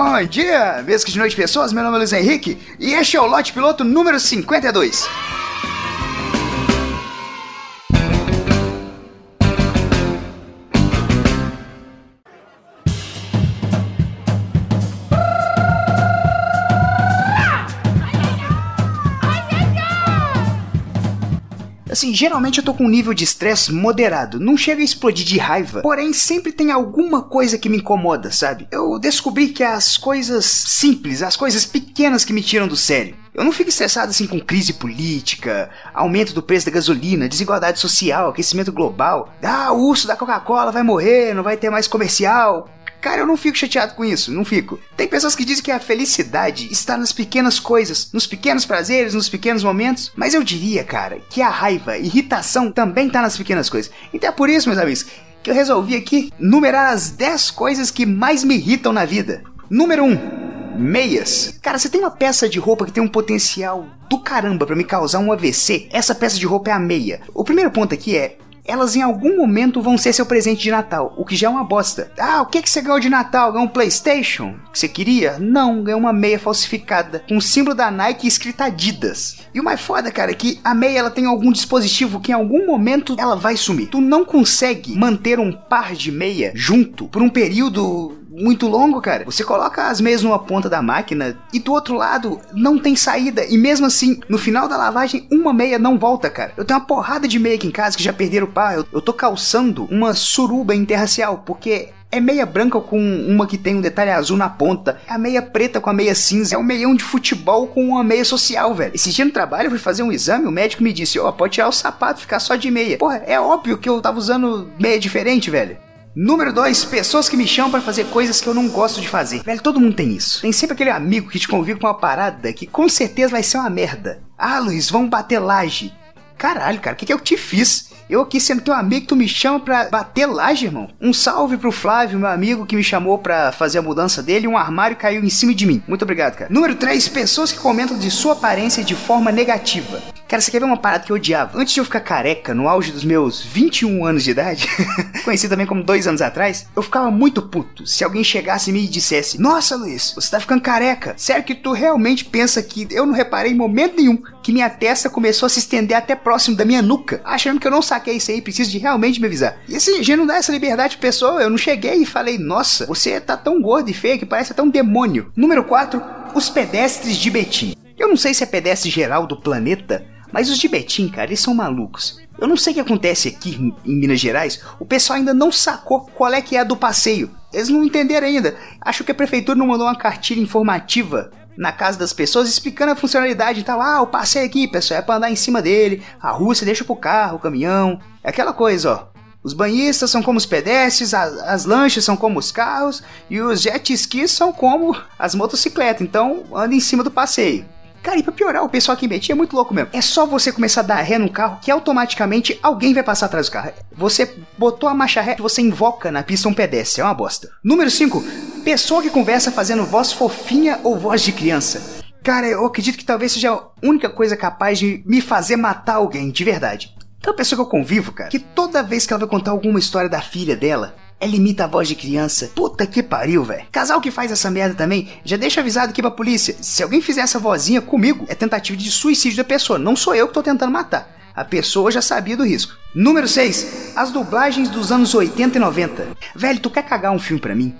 Bom dia, mesmo de noite pessoas, meu nome é Luiz Henrique e este é o lote piloto número 52. Assim, geralmente eu tô com um nível de estresse moderado, não chega a explodir de raiva, porém sempre tem alguma coisa que me incomoda, sabe? Eu descobri que as coisas simples, as coisas pequenas que me tiram do sério. Eu não fico estressado assim com crise política, aumento do preço da gasolina, desigualdade social, aquecimento global. Ah, o urso da Coca-Cola vai morrer, não vai ter mais comercial. Cara, eu não fico chateado com isso, não fico. Tem pessoas que dizem que a felicidade está nas pequenas coisas, nos pequenos prazeres, nos pequenos momentos, mas eu diria, cara, que a raiva, a irritação também está nas pequenas coisas. Então é por isso, meus amigos, que eu resolvi aqui numerar as 10 coisas que mais me irritam na vida. Número 1. Meias. Cara, você tem uma peça de roupa que tem um potencial do caramba para me causar um AVC? Essa peça de roupa é a meia. O primeiro ponto aqui é elas em algum momento vão ser seu presente de Natal, o que já é uma bosta. Ah, o que, que você ganhou de Natal? Ganhou um PlayStation? Que você queria? Não, ganhou uma meia falsificada, com o símbolo da Nike escrita Adidas. E o mais foda, cara, é que a meia ela tem algum dispositivo que em algum momento ela vai sumir. Tu não consegue manter um par de meia junto por um período muito longo, cara. Você coloca as meias numa ponta da máquina e do outro lado não tem saída. E mesmo assim, no final da lavagem, uma meia não volta, cara. Eu tenho uma porrada de meia aqui em casa que já perderam o par. Eu, eu tô calçando uma suruba interracial, porque é meia branca com uma que tem um detalhe azul na ponta. É a meia preta com a meia cinza. É um meião de futebol com uma meia social, velho. Esse dia no trabalho eu fui fazer um exame, o médico me disse: Ó, oh, pode tirar o sapato, ficar só de meia. Porra, é óbvio que eu tava usando meia diferente, velho. Número 2, pessoas que me chamam para fazer coisas que eu não gosto de fazer. Velho, todo mundo tem isso. Tem sempre aquele amigo que te convida com uma parada que com certeza vai ser uma merda. Ah, Luiz, vamos bater laje. Caralho, cara, o que, que eu te fiz? Eu aqui sendo teu amigo, tu me chama pra bater laje, irmão. Um salve pro Flávio, meu amigo, que me chamou pra fazer a mudança dele. Um armário caiu em cima de mim. Muito obrigado, cara. Número 3, pessoas que comentam de sua aparência de forma negativa. Cara, você quer ver uma parada que eu odiava? Antes de eu ficar careca, no auge dos meus 21 anos de idade, conhecido também como dois anos atrás, eu ficava muito puto se alguém chegasse e me dissesse: Nossa, Luiz, você tá ficando careca. Sério que tu realmente pensa que eu não reparei em momento nenhum que minha testa começou a se estender até próximo da minha nuca, achando que eu não saquei isso aí, preciso de realmente me avisar. E assim, já não dá essa liberdade pra pessoa, eu não cheguei e falei, nossa, você tá tão gordo e feio que parece até um demônio. Número 4, os pedestres de Betim. Eu não sei se é pedestre geral do planeta, mas os de Betim, cara, eles são malucos. Eu não sei o que acontece aqui em Minas Gerais, o pessoal ainda não sacou qual é que é a do passeio. Eles não entenderam ainda. Acho que a prefeitura não mandou uma cartilha informativa na casa das pessoas explicando a funcionalidade e tal. Ah, o passeio aqui, pessoal, é pra andar em cima dele. A rua você deixa pro carro, o caminhão. É aquela coisa, ó. Os banhistas são como os pedestres, as, as lanchas são como os carros e os jet skis são como as motocicletas. Então, anda em cima do passeio. Cara, e pra piorar, o pessoal aqui em Betim é muito louco mesmo. É só você começar a dar ré no carro que automaticamente alguém vai passar atrás do carro. Você botou a marcha ré, você invoca na pista um pedestre. É uma bosta. Número 5. Pessoa que conversa fazendo voz fofinha ou voz de criança. Cara, eu acredito que talvez seja a única coisa capaz de me fazer matar alguém, de verdade. Tem uma pessoa que eu convivo, cara, que toda vez que ela vai contar alguma história da filha dela, ela imita a voz de criança. Puta que pariu, velho. Casal que faz essa merda também, já deixa avisado aqui pra polícia. Se alguém fizer essa vozinha comigo, é tentativa de suicídio da pessoa. Não sou eu que tô tentando matar. A pessoa já sabia do risco. Número 6. As dublagens dos anos 80 e 90. Velho, tu quer cagar um filme pra mim?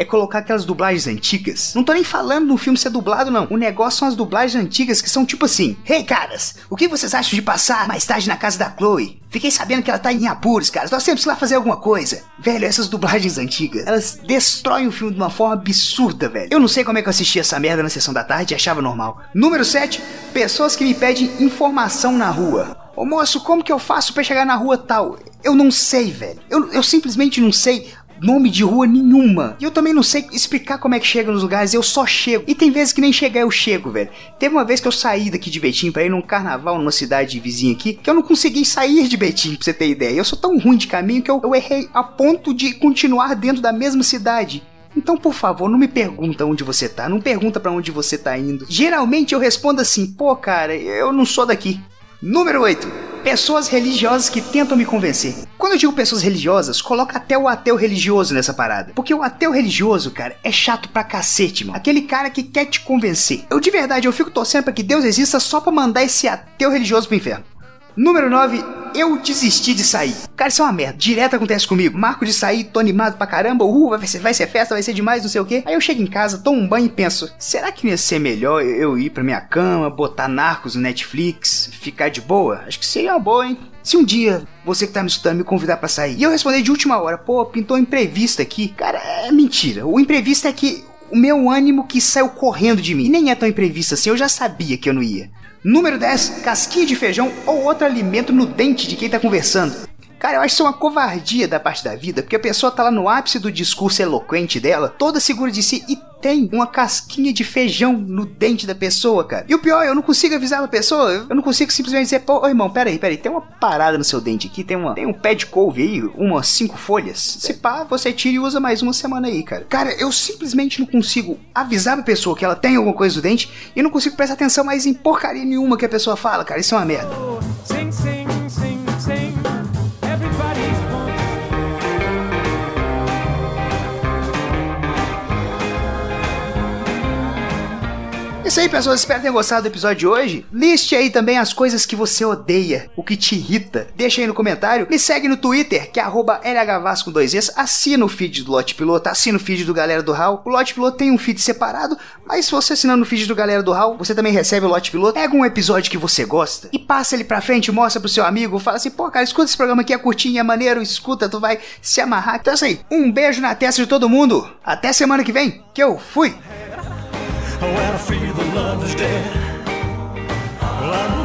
É colocar aquelas dublagens antigas. Não tô nem falando do filme ser dublado, não. O negócio são as dublagens antigas que são tipo assim: Hey caras, o que vocês acham de passar mais tarde na casa da Chloe? Fiquei sabendo que ela tá em apuros, caras. Nós temos que lá fazer alguma coisa. Velho, essas dublagens antigas, elas destroem o filme de uma forma absurda, velho. Eu não sei como é que eu assisti essa merda na sessão da tarde e achava normal. Número 7. Pessoas que me pedem informação na rua. Ô moço, como que eu faço para chegar na rua tal? Eu não sei, velho. Eu, eu simplesmente não sei nome de rua nenhuma. E eu também não sei explicar como é que chega nos lugares, eu só chego. E tem vezes que nem chegar eu chego, velho. Teve uma vez que eu saí daqui de Betim para ir num carnaval numa cidade vizinha aqui, que eu não consegui sair de Betim, pra você ter ideia. Eu sou tão ruim de caminho que eu, eu errei a ponto de continuar dentro da mesma cidade. Então, por favor, não me pergunta onde você tá, não pergunta para onde você tá indo. Geralmente eu respondo assim: "Pô, cara, eu não sou daqui". Número 8. Pessoas religiosas que tentam me convencer. Quando eu digo pessoas religiosas, coloca até o ateu religioso nessa parada. Porque o ateu religioso, cara, é chato pra cacete, mano. Aquele cara que quer te convencer. Eu de verdade, eu fico torcendo pra que Deus exista só pra mandar esse ateu religioso pro inferno. Número 9, eu desisti de sair. Cara, isso é uma merda. Direto acontece comigo. Marco de sair, tô animado pra caramba, uhul, vai ser, vai ser festa, vai ser demais, não sei o que. Aí eu chego em casa, tomo um banho e penso: será que ia ser melhor eu ir pra minha cama, botar narcos no Netflix, ficar de boa? Acho que seria uma boa, hein? Se um dia você que tá me escutando me convidar para sair e eu responder de última hora, pô, pintou um imprevisto aqui, cara, é mentira. O imprevisto é que o meu ânimo que saiu correndo de mim. E nem é tão imprevisto assim, eu já sabia que eu não ia. Número 10, casquinha de feijão ou outro alimento no dente de quem tá conversando. Cara, eu acho isso uma covardia da parte da vida, porque a pessoa tá lá no ápice do discurso eloquente dela, toda segura de si e tem uma casquinha de feijão no dente da pessoa, cara. E o pior, eu não consigo avisar a pessoa, eu não consigo simplesmente dizer, pô, irmão, peraí, peraí, tem uma parada no seu dente aqui, tem, uma, tem um pé de couve aí, umas cinco folhas. Se pá, você tira e usa mais uma semana aí, cara. Cara, eu simplesmente não consigo avisar a pessoa que ela tem alguma coisa no dente e não consigo prestar atenção mais em porcaria nenhuma que a pessoa fala, cara. Isso é uma merda. Sing, isso aí, pessoas. Espero que tenham gostado do episódio de hoje. Liste aí também as coisas que você odeia, o que te irrita. Deixa aí no comentário. Me segue no Twitter, que é LHVAS com dois Es. Assina o feed do Lote Piloto, assina o feed do Galera do Hall. O Lote Piloto tem um feed separado, mas se você assinando o feed do Galera do Hall, você também recebe o Lote Piloto. Pega um episódio que você gosta e passa ele pra frente, mostra pro seu amigo, fala assim, pô, cara, escuta esse programa aqui, é curtinho, é maneiro, escuta, tu vai se amarrar. Então é isso aí. Um beijo na testa de todo mundo. Até semana que vem, que eu fui! When I feel the love is dead. Well, I'm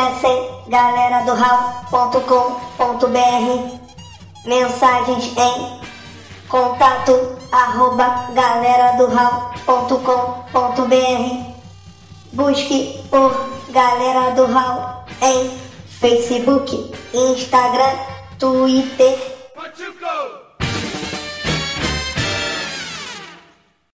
Acessem mensagens em contato arroba galera do busque por Galera do Hall em Facebook, Instagram, Twitter